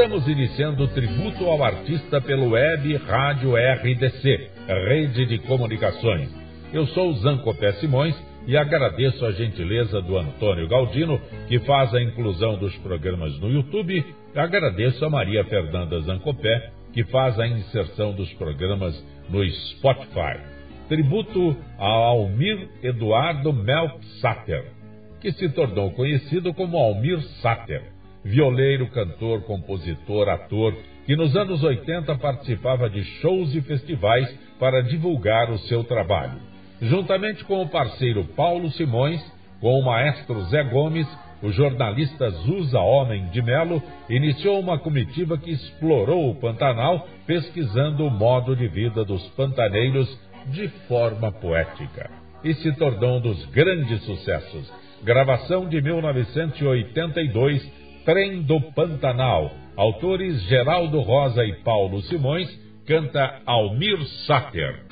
Estamos iniciando o tributo ao artista pelo Web Rádio RDC, Rede de Comunicações. Eu sou Zancopé Simões e agradeço a gentileza do Antônio Galdino, que faz a inclusão dos programas no YouTube. Agradeço a Maria Fernanda Zancopé, que faz a inserção dos programas no Spotify. Tributo a Almir Eduardo Melk Satter, que se tornou conhecido como Almir Satter, violeiro, cantor, compositor, ator, que nos anos 80 participava de shows e festivais para divulgar o seu trabalho. Juntamente com o parceiro Paulo Simões, com o maestro Zé Gomes, o jornalista Zusa Homem de Melo iniciou uma comitiva que explorou o Pantanal, pesquisando o modo de vida dos pantaneiros de forma poética. E se tornou um dos grandes sucessos. Gravação de 1982, Trem do Pantanal. Autores Geraldo Rosa e Paulo Simões, canta Almir Sater.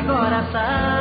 Agora sabe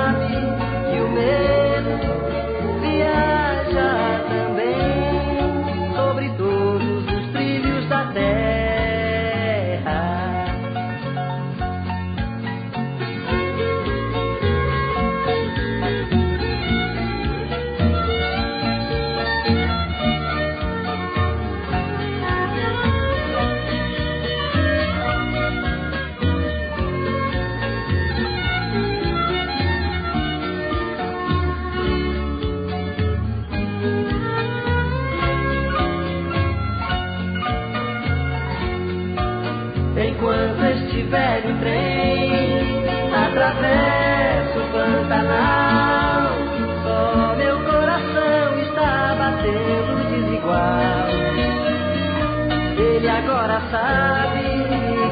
sabe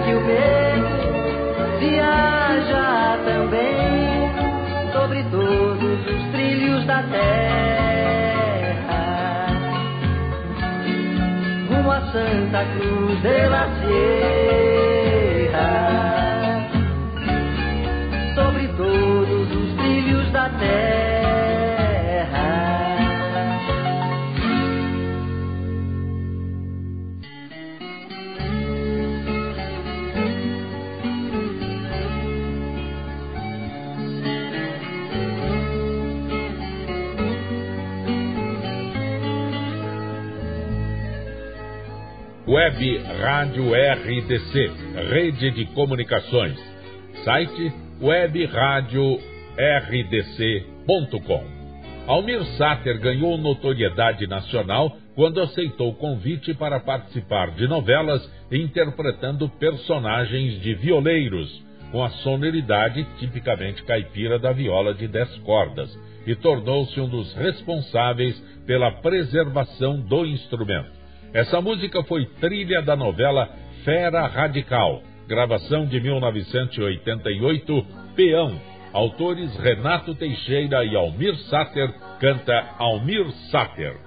que o meu viaja também sobre todos os trilhos da terra. Rumo a Santa Cruz de la Sierra. Web Rádio RDC, Rede de Comunicações. Site Web Rádio rdc.com. Almir Sater ganhou notoriedade nacional quando aceitou o convite para participar de novelas interpretando personagens de violeiros, com a sonoridade tipicamente caipira da viola de dez cordas, e tornou-se um dos responsáveis pela preservação do instrumento. Essa música foi trilha da novela Fera Radical, gravação de 1988, Peão, Autores Renato Teixeira e Almir Sater, canta Almir Sater.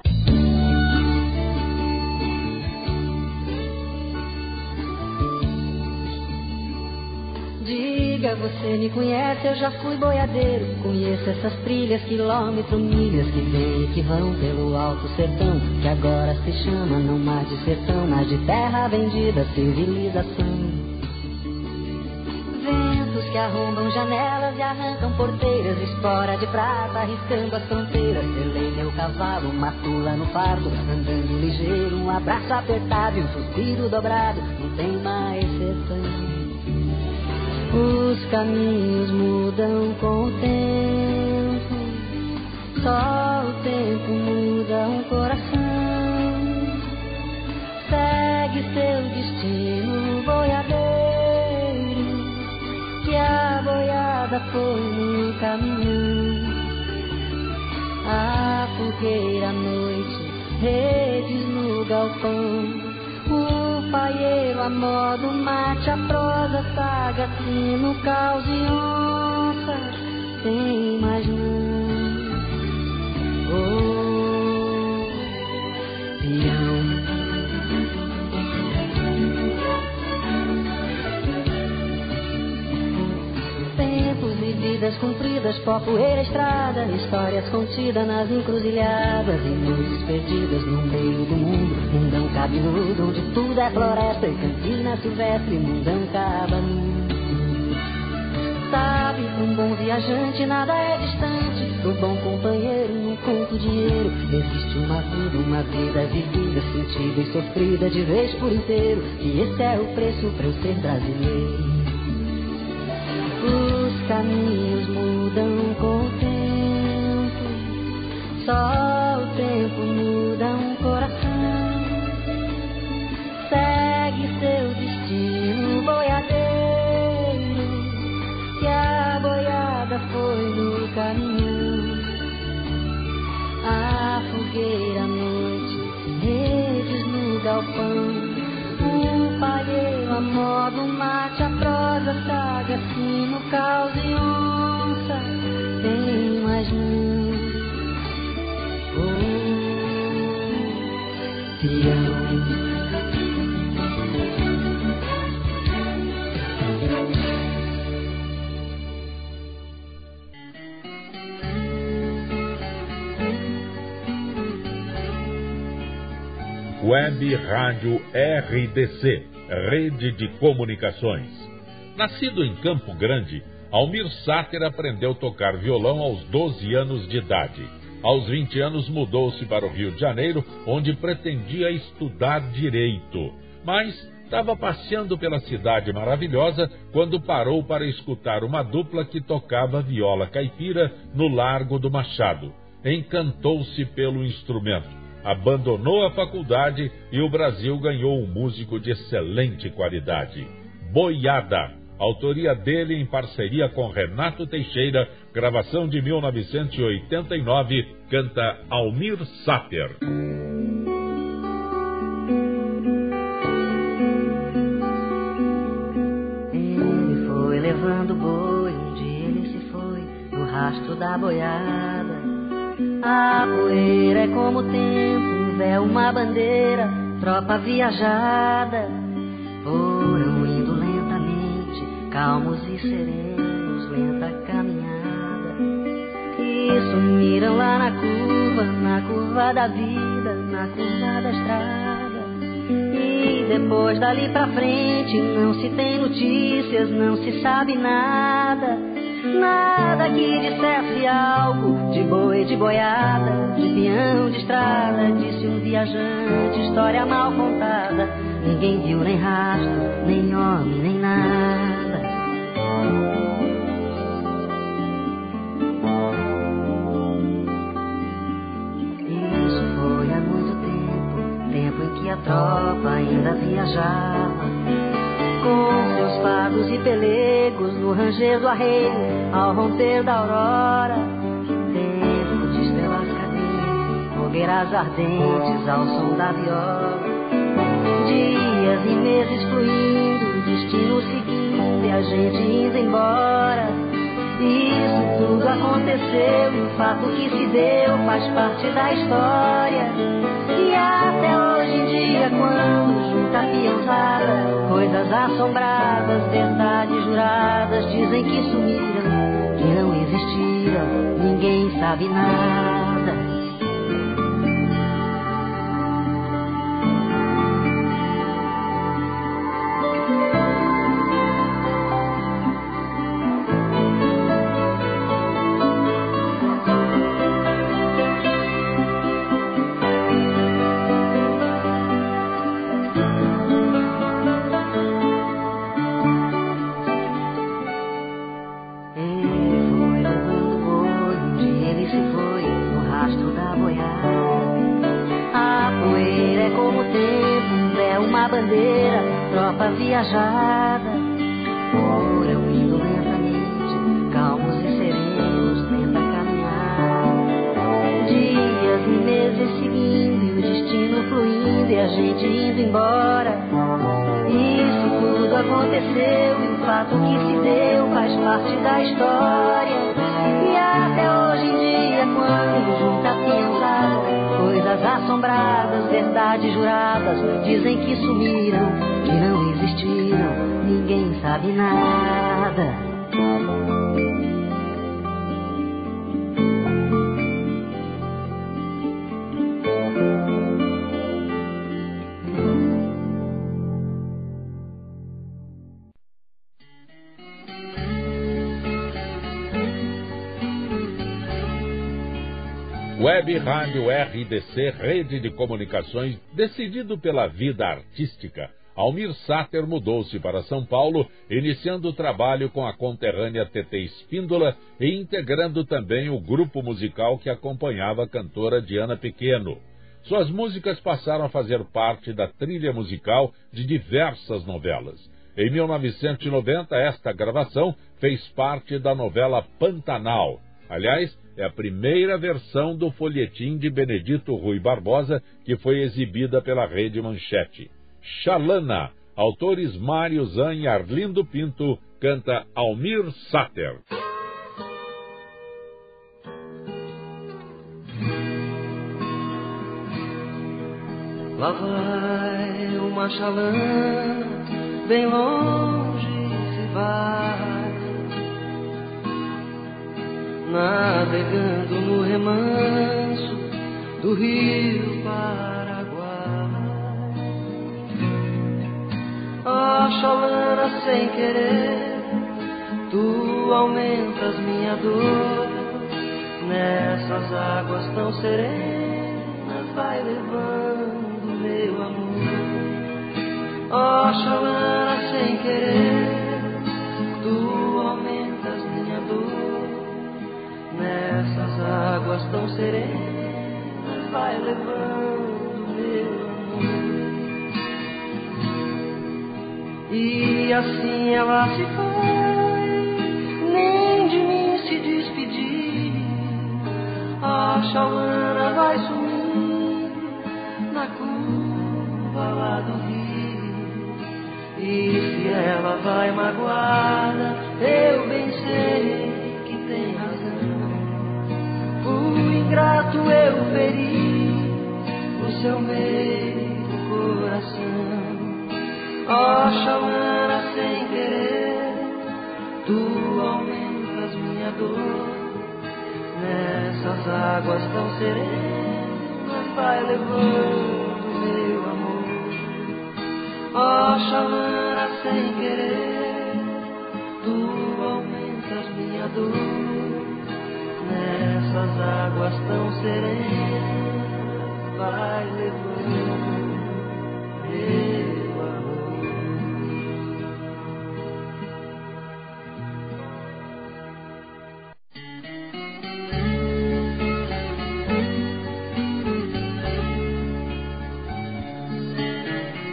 Diga, você me conhece, eu já fui boiadeiro. Conheço essas trilhas, quilômetros, milhas que vêm e que vão pelo alto sertão. Que agora se chama não mais de sertão, mas de terra vendida, civilização que arrombam janelas e arrancam porteiras, espora de prata, arriscando as fronteiras. Selei meu cavalo, matula no fardo, andando ligeiro, um abraço apertado e um suspiro dobrado, não tem mais sertão. Os caminhos mudam com o tempo, só o tempo muda um coração. Segue seu destino, boiadeiro, que a boiada foi no caminho. A fogueira à noite, redes no galpão paieiro, a modo mate, a prosa, saga, sino, caos e onça, tem mais não. Vidas cumpridas, pó, poeira, estrada, histórias contidas nas encruzilhadas e luzes perdidas no meio do mundo Mundão cabeludo, onde tudo é floresta e cantina silvestre, mundão cabanudo. Sabe, um bom viajante nada é distante, pro bom companheiro não conto dinheiro. Existe uma vida, uma vida vivida, sentida e sofrida de vez por inteiro. E esse é o preço pra eu ser brasileiro. Caminhos mudam com o tempo, só o tempo muda Web Rádio RDC, Rede de Comunicações. Nascido em Campo Grande, Almir Sáter aprendeu a tocar violão aos 12 anos de idade. Aos 20 anos mudou-se para o Rio de Janeiro, onde pretendia estudar direito. Mas estava passeando pela cidade maravilhosa quando parou para escutar uma dupla que tocava viola caipira no Largo do Machado. Encantou-se pelo instrumento abandonou a faculdade e o Brasil ganhou um músico de excelente qualidade. Boiada, autoria dele em parceria com Renato Teixeira, gravação de 1989, canta Almir Sater. Ele foi levando boi, um dia ele se foi no rastro da boiada. A poeira é como o tempo, véu uma bandeira, tropa viajada. Foram indo lentamente, calmos e serenos, lenta caminhada. E sumiram lá na curva, na curva da vida, na curva da estrada. E depois dali pra frente não se tem notícias, não se sabe nada. Nada que dissesse algo de boi, de boiada, de peão, de estrada. Disse um viajante, história mal contada. Ninguém viu nem rastro, nem homem, nem nada. Isso foi há muito tempo, tempo em que a tropa ainda viajava com fados e pelegos no ranger do arreio, ao romper da aurora. Tempo de estrelas cadentes, fogueiras ardentes ao som da viola. Dias e meses fluindo, destino seguindo e a gente indo embora. Isso tudo aconteceu e o fato que se deu faz parte da história. E até hoje em dia, quando junta coisas assombradas, verdades juradas, dizem que sumiram, que não existiram, ninguém sabe nada. Sabe nada. Web Rádio RDC, rede de comunicações, decidido pela vida artística. Almir Sater mudou-se para São Paulo, iniciando o trabalho com a conterrânea TT Espíndola e integrando também o grupo musical que acompanhava a cantora Diana Pequeno. Suas músicas passaram a fazer parte da trilha musical de diversas novelas. Em 1990, esta gravação fez parte da novela Pantanal. Aliás, é a primeira versão do folhetim de Benedito Rui Barbosa que foi exibida pela Rede Manchete. Xalana. Autores Mário Zan e Arlindo Pinto. Canta Almir Sater. Lá vai uma xalana, bem longe se vai, navegando no remanso do rio Pai. Oxalana sem querer, tu aumentas minha dor. Nessas águas tão serenas, vai levando meu amor. Oxalana sem querer, tu aumentas minha dor. Nessas águas tão serenas, vai levando E assim ela se foi, nem de mim se despedir. A Xalana vai sumir na curva lá do rio. E se ela vai magoada, eu bem sei que tem razão. Por ingrato eu feri o seu meio coração. Ó chamana sem querer, tu aumentas minha dor. Nessas águas tão serenas, vai levando meu amor. Ó chamana sem querer, tu aumentas minha dor. Nessas águas tão serenas, vai levando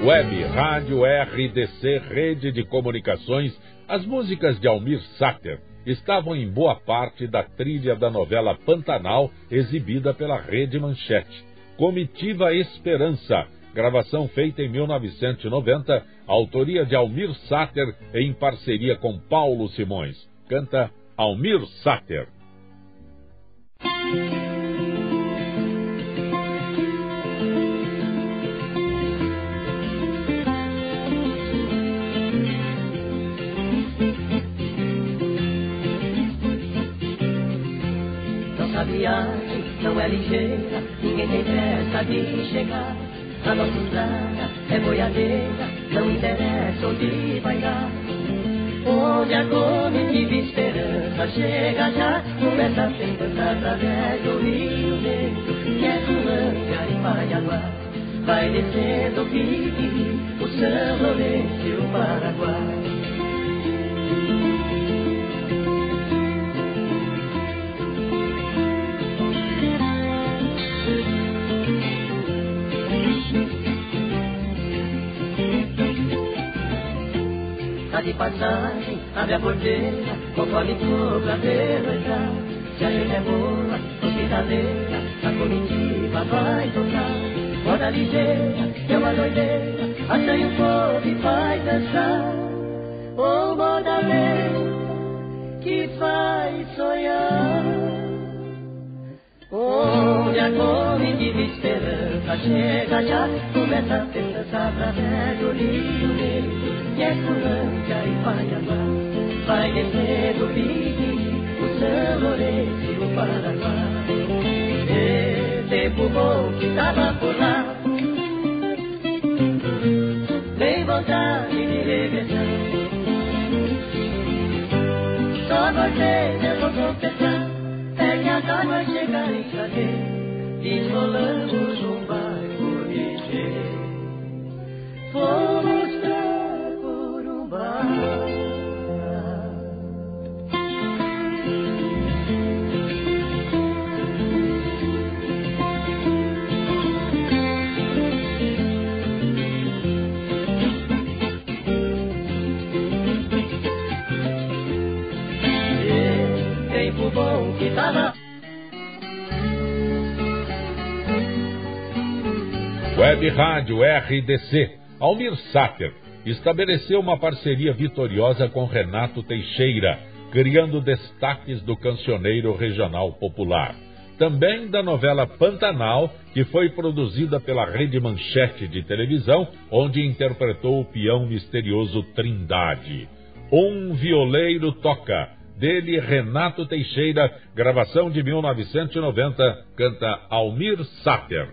Web Rádio RDC Rede de Comunicações, as músicas de Almir Sater estavam em boa parte da trilha da novela Pantanal, exibida pela Rede Manchete. Comitiva Esperança, gravação feita em 1990, autoria de Almir Sater em parceria com Paulo Simões. Canta Almir Sater. Ligeira, ninguém tem pressa de chegar. A nossa estrada é boiadeira, não interessa onde vai dar. Onde a comitiva esperança chega já, começa a sentar através do Rio Negro, que é Colâmbia e Paiaguá. Vai descendo o Pique, o São Lourenço e o Paraguai. Passagem, abre a porteira, conforme for pra ver entrar. Se a gente é boa, hospitaleira, a comitiva vai tocar. Roda ligeira, é uma doideira, assanha o povo e vai dançar. Ô moda lenta, que faz sonhar. Onde a comitiva esperança chega já, começa a dançar através do Rio Negro é Colômbia e Paiamá. Vai descendo o Pique, o São Lourenço e o Paraguai. E tempo bom que tava por lá. Tem vontade de regressar. Só vocês eu vou confessar. É que agora vai chegar em janeiro. Desrolamos um bairro ligeiro. Fomos pra bom que tá na Web Rádio RDC. Almir Sater estabeleceu uma parceria vitoriosa com Renato Teixeira, criando destaques do cancioneiro regional popular. Também da novela Pantanal, que foi produzida pela Rede Manchete de televisão, onde interpretou o peão misterioso Trindade. Um violeiro toca, dele Renato Teixeira, gravação de 1990, canta Almir Sater.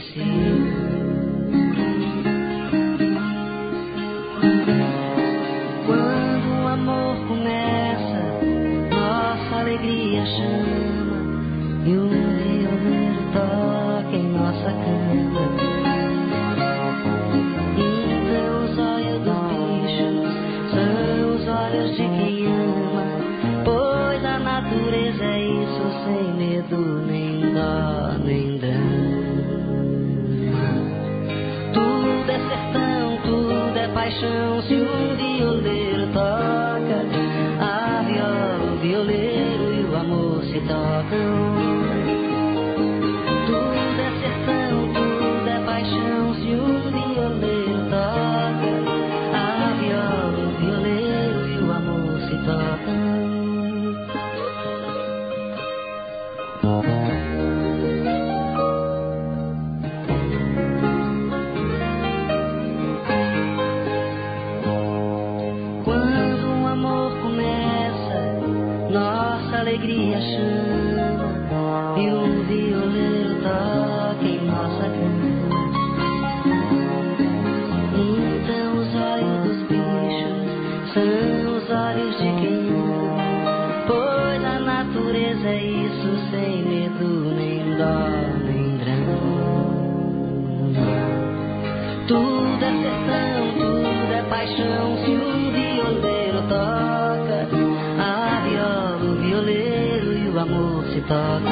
see. Tocam.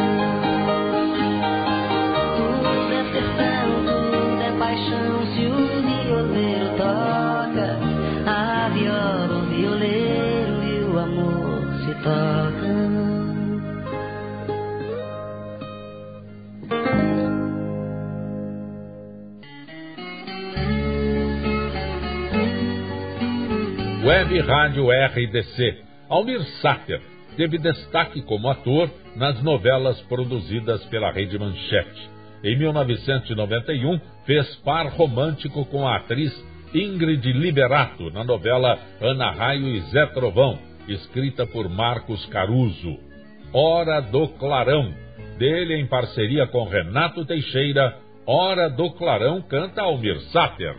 Tudo é sertão, tudo é paixão. Se o violeiro toca, a viola, o violeiro e o amor se tocam. Web Rádio RDC. Almir Sater teve destaque como ator nas novelas produzidas pela Rede Manchete. Em 1991, fez par romântico com a atriz Ingrid Liberato na novela Ana Raio e Zé Trovão, escrita por Marcos Caruso. Hora do Clarão, dele em parceria com Renato Teixeira, Hora do Clarão canta Almir Sater.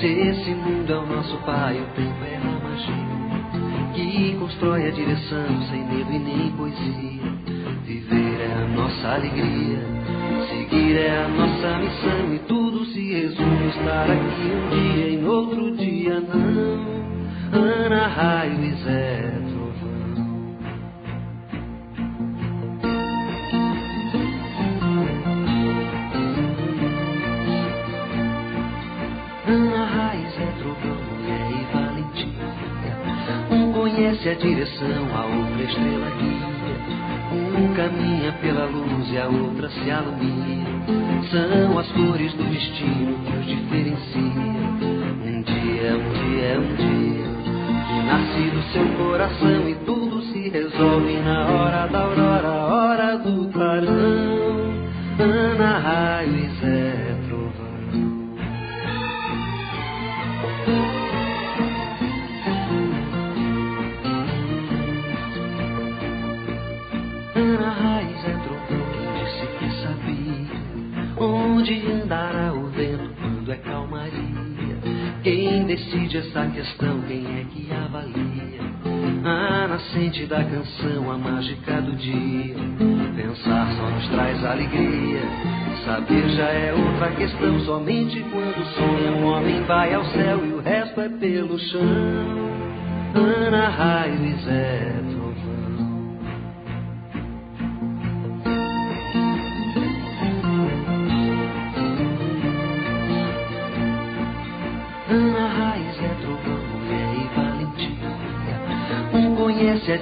Se esse mundo é o nosso pai, o tempo é a magia que constrói a direção sem medo e nem poesia. Viver é a nossa alegria, seguir é a nossa missão e tudo se resume estar aqui um dia e no outro dia não. Ana, raio e Zé conhece a direção, a outra estrela guia. Um caminha pela luz e a outra se alumia. São as cores do destino que os diferencia. Um dia, um dia, um dia, que nasce do seu coração e tudo se resolve na hora da aurora, hora do o vento quando é calmaria? Quem decide essa questão? Quem é que avalia? A nascente da canção, a mágica do dia. Pensar só nos traz alegria. Saber já é outra questão. Somente quando sonha um homem vai ao céu e o resto é pelo chão. Ana, raio e Zé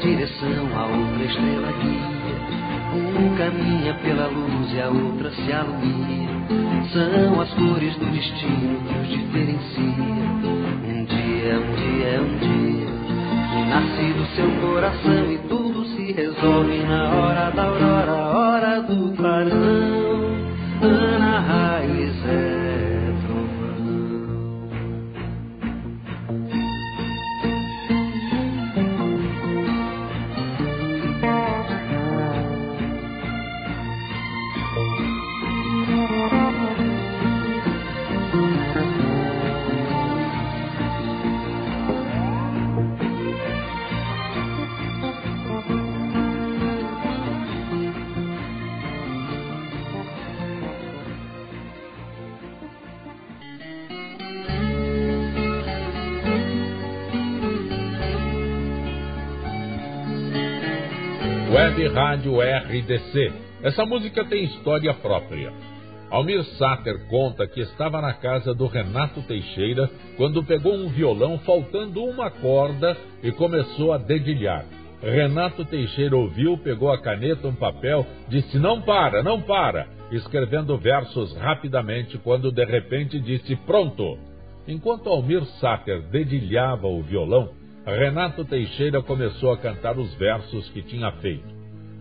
direção, a outra estrela guia. Um caminha pela luz e a outra se alumia. São as cores do destino que os diferencia. Um dia, um dia, um dia, que nasce do seu coração e tudo se resolve na hora da aurora, hora do clarão. Web Rádio RDC. Essa música tem história própria. Almir Sater conta que estava na casa do Renato Teixeira quando pegou um violão faltando uma corda e começou a dedilhar. Renato Teixeira ouviu, pegou a caneta, um papel, disse: Não para, não para, escrevendo versos rapidamente, quando de repente disse: Pronto. Enquanto Almir Sater dedilhava o violão, Renato Teixeira começou a cantar os versos que tinha feito.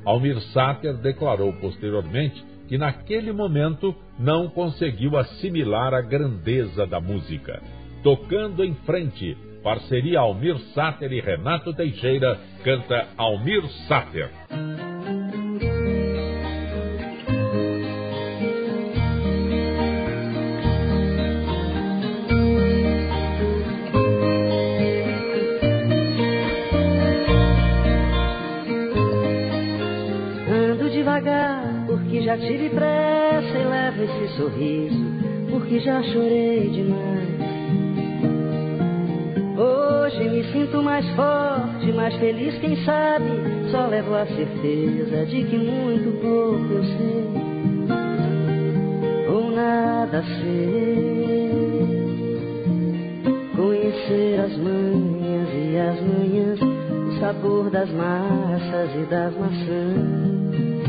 Almir Sater declarou posteriormente que naquele momento não conseguiu assimilar a grandeza da música. Tocando em frente, parceria Almir Sater e Renato Teixeira canta Almir Sater. Tive pressa e levo esse sorriso, porque já chorei demais. Hoje me sinto mais forte, mais feliz, quem sabe? Só levo a certeza de que muito pouco eu sei, ou nada sei. Conhecer as manhas e as manhãs, o sabor das massas e das maçãs.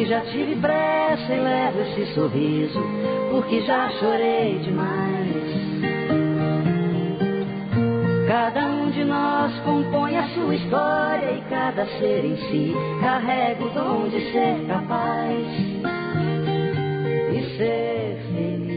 porque já tive pressa e levo esse sorriso, porque já chorei demais. Cada um de nós compõe a sua história e cada ser em si carrega o dom de ser capaz e ser feliz.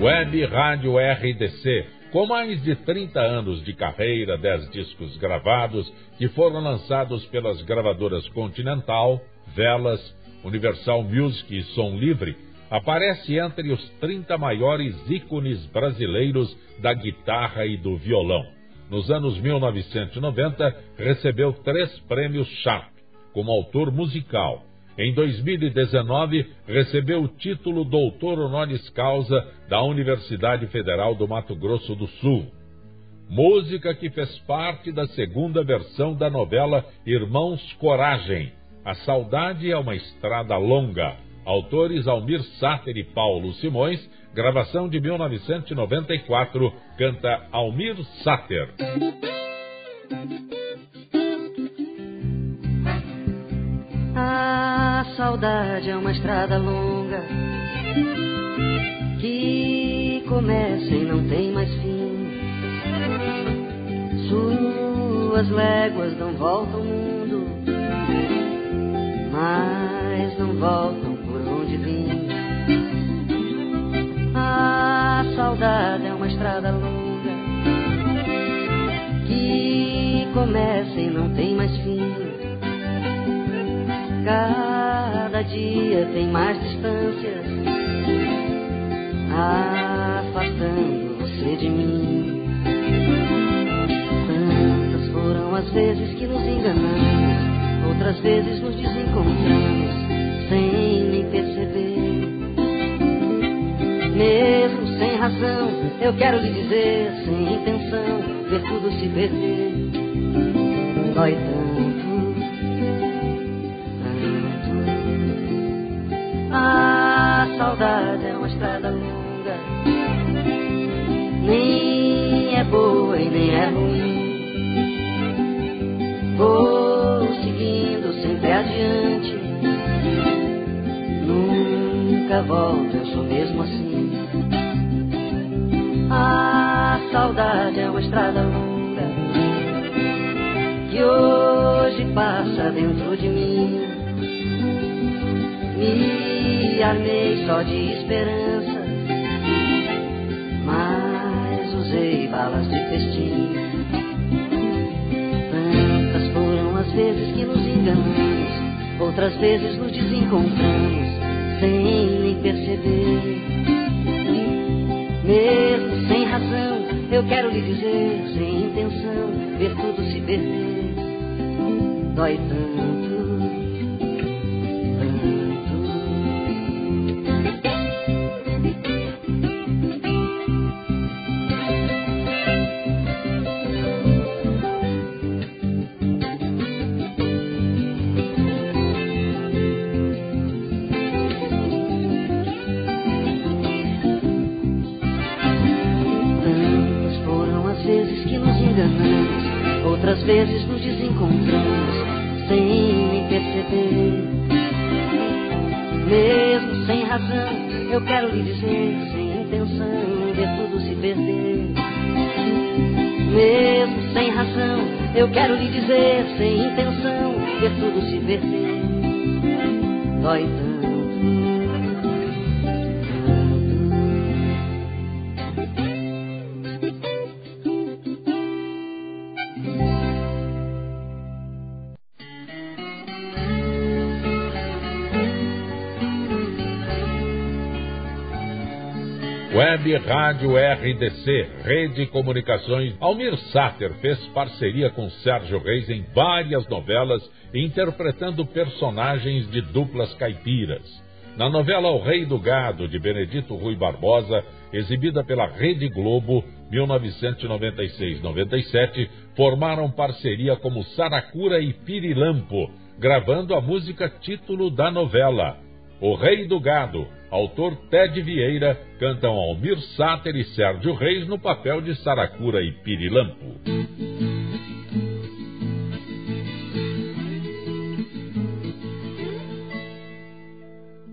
Web Rádio RDC com mais de 30 anos de carreira, 10 discos gravados que foram lançados pelas gravadoras Continental, Velas, Universal Music e Som Livre, aparece entre os 30 maiores ícones brasileiros da guitarra e do violão. Nos anos 1990, recebeu três prêmios Sharp como autor musical em 2019, recebeu o título Doutor Honoris Causa da Universidade Federal do Mato Grosso do Sul. Música que fez parte da segunda versão da novela Irmãos Coragem. A Saudade é uma Estrada Longa. Autores Almir Sáter e Paulo Simões. Gravação de 1994. Canta Almir Sáter. A saudade é uma estrada longa que começa e não tem mais fim. Suas léguas não voltam ao mundo, mas não voltam por onde vim. A saudade é uma estrada longa que começa e não tem mais fim. Cada dia tem mais distâncias, afastando você de mim. Tantas foram as vezes que nos enganamos, outras vezes nos desencontramos, sem nem perceber. Mesmo sem razão, eu quero lhe dizer, sem intenção, ver tudo se perder. Dói tanto volta, eu sou mesmo assim. A saudade é uma estrada longa que hoje passa dentro de mim. Me armei só de esperança, mas usei balas de festim. Tantas foram as vezes que nos enganamos, outras vezes nos desencontramos sem nem perceber. Mesmo sem razão, eu quero lhe dizer, sem intenção, ver tudo se perder. Dói sem nem perceber. Mesmo sem razão, eu quero lhe dizer, sem intenção, ver tudo se perder. Mesmo sem razão, eu quero lhe dizer, sem intenção, ver tudo se perder. Dói tanto Rádio RDC, Rede Comunicações. Almir Sater fez parceria com Sérgio Reis em várias novelas, interpretando personagens de duplas caipiras. Na novela O Rei do Gado, de Benedito Rui Barbosa, exibida pela Rede Globo, 1996-97, formaram parceria como Saracura e Pirilampo, gravando a música título da novela. O Rei do Gado, autor Ted Vieira, cantam Almir Sater e Sérgio Reis no papel de Saracura e Pirilampo.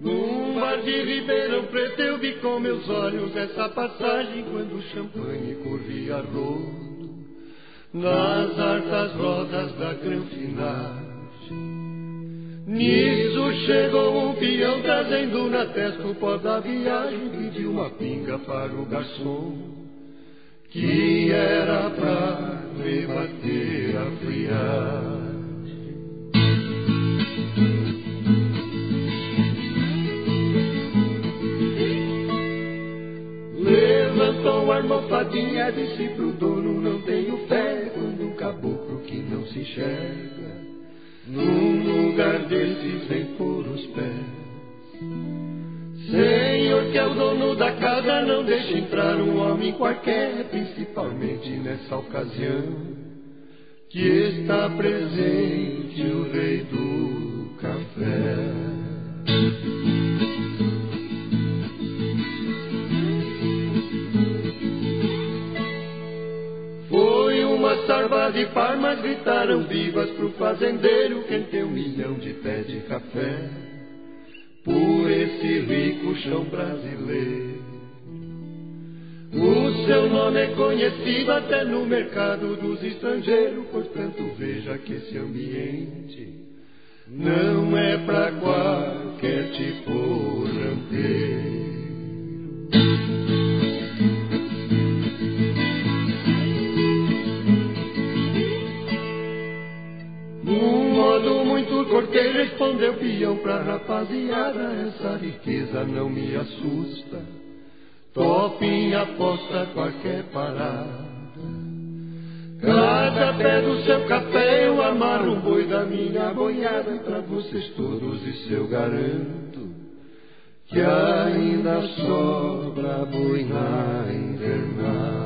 No mar de Ribeirão Preto eu vi com meus olhos essa passagem quando o champanhe corria rodo nas altas rodas da granfinagem. Nisso chegou um peão trazendo na testa o pó da viagem, pediu uma pinga para o garçom, que era pra rebater a friagem. Levantou a almofadinha, disse pro dono, não tenho fé, quando um caboclo que não se enxerga num lugar desses vem por os pés. Senhor, que é o dono da casa, não deixe entrar um homem qualquer, principalmente nessa ocasião, que está presente o rei do café. Sarva de palmas gritaram vivas pro fazendeiro quem tem um milhão de pés de café por esse rico chão brasileiro. O seu nome é conhecido até no mercado dos estrangeiros, portanto veja que esse ambiente não é para qualquer tipo rampeiro. Peão pra rapaziada, essa riqueza não me assusta. Topem aposta qualquer parada. Cada pé do seu café eu amarro um boi da minha boiada pra vocês todos, isso eu garanto. Que ainda sobra boi na invernada.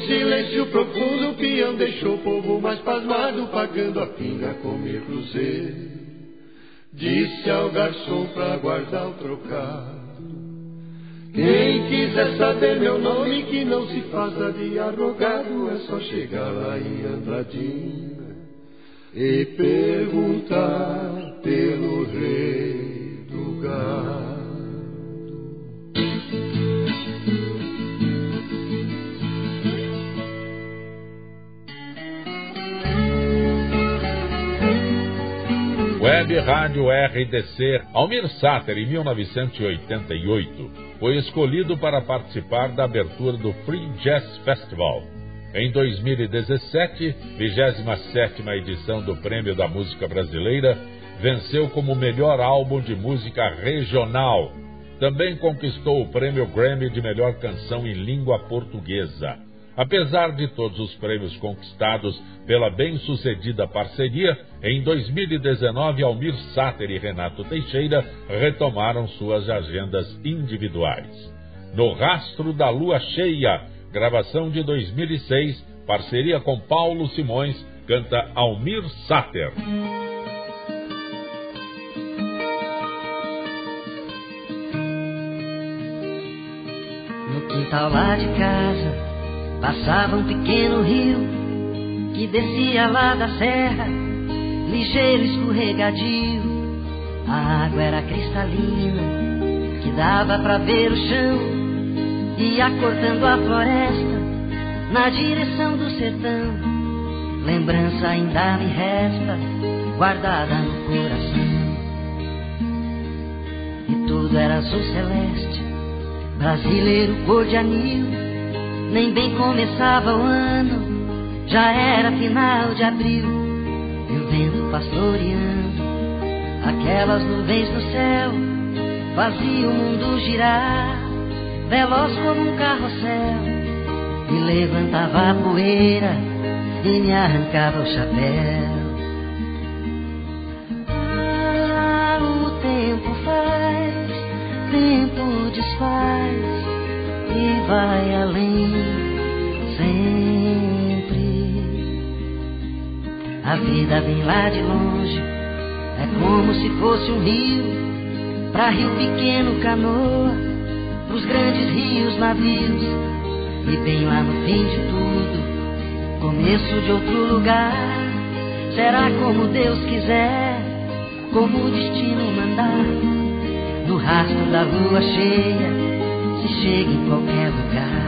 Silêncio profundo, o peão deixou o povo mais pasmado, pagando a pinga comer cruzeiro. Disse ao garçom pra guardar o trocado. Quem quiser saber meu nome, que não se faça de arrogado, é só chegar lá em Andradina e perguntar pelo rei do gado. Web Rádio RDC, Almir Sater, em 1988, foi escolhido para participar da abertura do Free Jazz Festival. Em 2017, 27 edição do Prêmio da Música Brasileira, venceu como melhor álbum de música regional. Também conquistou o prêmio Grammy de melhor canção em língua portuguesa. Apesar de todos os prêmios conquistados pela bem-sucedida parceria, em 2019 Almir Sater e Renato Teixeira retomaram suas agendas individuais. No Rastro da Lua Cheia, gravação de 2006, parceria com Paulo Simões, canta Almir Sater. No quintal lá de casa Passava um pequeno rio que descia lá da serra, ligeiro escorregadio. A água era cristalina, que dava para ver o chão, ia cortando a floresta na direção do sertão. Lembrança ainda me resta, guardada no coração. E tudo era azul celeste, brasileiro cor de anil nem bem começava o ano, já era final de abril, e o vento pastoreando aquelas nuvens no céu, fazia o mundo girar, veloz como um carrossel, e levantava a poeira e me arrancava o chapéu. Ah, o tempo faz, tempo desfaz vai além sempre. A vida vem lá de longe, é como se fosse um rio, pra rio pequeno canoa, pros grandes rios navios, e bem lá no fim de tudo, começo de outro lugar. Será como Deus quiser, como o destino mandar, no rastro da lua cheia se chega em qualquer lugar.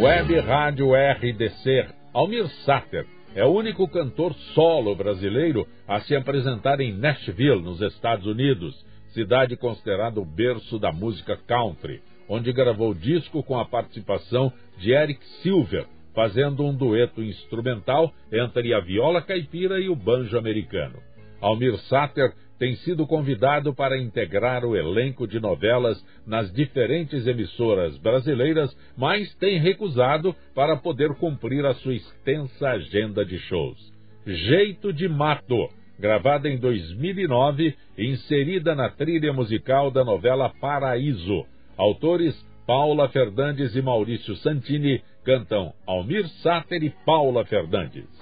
Web Rádio RDC, Almir Sater é o único cantor solo brasileiro a se apresentar em Nashville, nos Estados Unidos, cidade considerada o berço da música country, onde gravou disco com a participação de Eric Silver, fazendo um dueto instrumental entre a viola caipira e o banjo americano. Almir Sater tem sido convidado para integrar o elenco de novelas nas diferentes emissoras brasileiras, mas tem recusado para poder cumprir a sua extensa agenda de shows. Jeito de Mato, gravada em 2009 e inserida na trilha musical da novela Paraíso. Autores Paula Fernandes e Maurício Santini cantam Almir Sater e Paula Fernandes.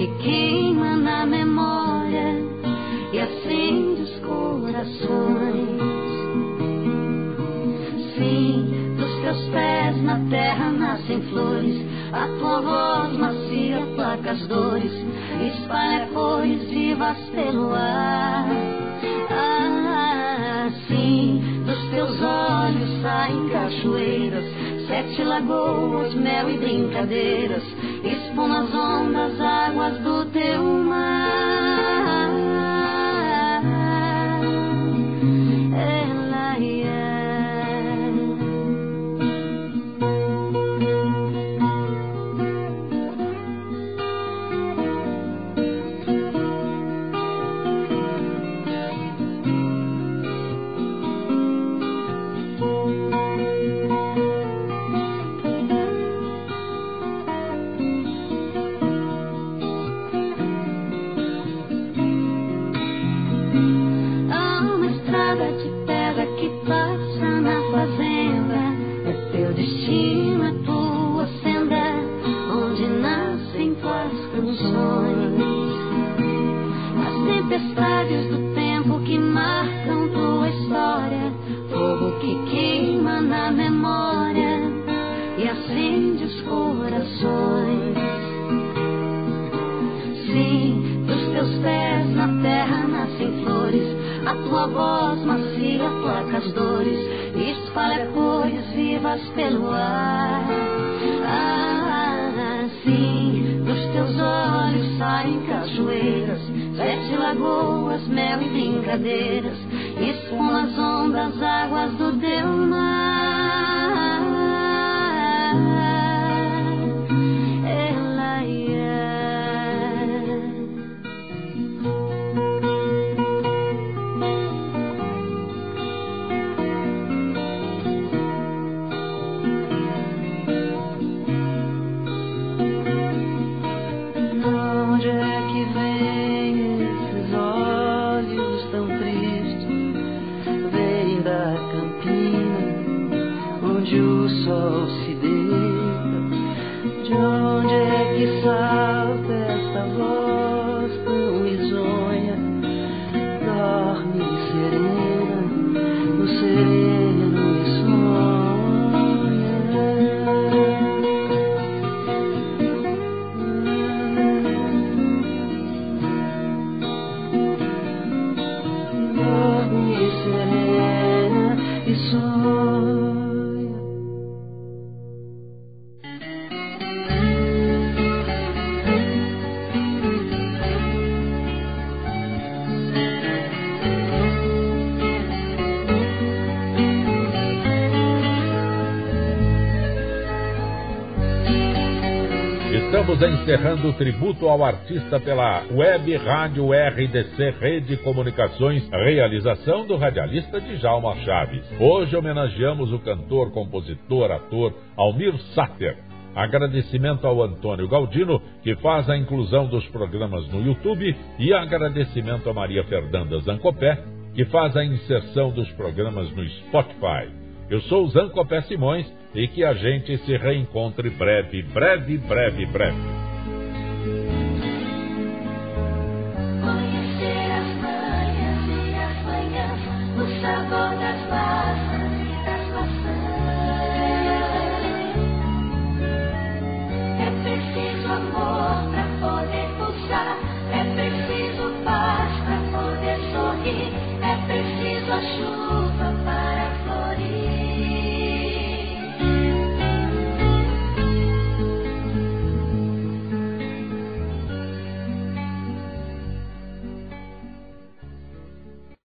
Que queima na memória e acende os corações. Sim, dos teus pés na terra nascem flores, a tua voz macia placa as dores, espalha cores vivas pelo ar. Ah, sim, dos teus olhos saem cachoeiras, sete lagoas, mel e brincadeiras, espuma as ondas, águas do teu e acende os corações. Sim, dos teus pés na terra nascem flores, a tua voz macia placa as dores, espalha cores vivas pelo ar. Ah, sim, dos teus olhos saem cachoeiras, sete lagoas, mel e brincadeiras, espuma as ondas, águas do teu mar. Encerrando o tributo ao artista pela Web Rádio RDC Rede Comunicações, realização do radialista Djalma Chaves. Hoje homenageamos o cantor, compositor, ator Almir Sater. Agradecimento ao Antônio Galdino, que faz a inclusão dos programas no YouTube, e agradecimento a Maria Fernanda Zancopé, que faz a inserção dos programas no Spotify. Eu sou o Zancopé Simões e que a gente se reencontre breve, breve, breve, breve.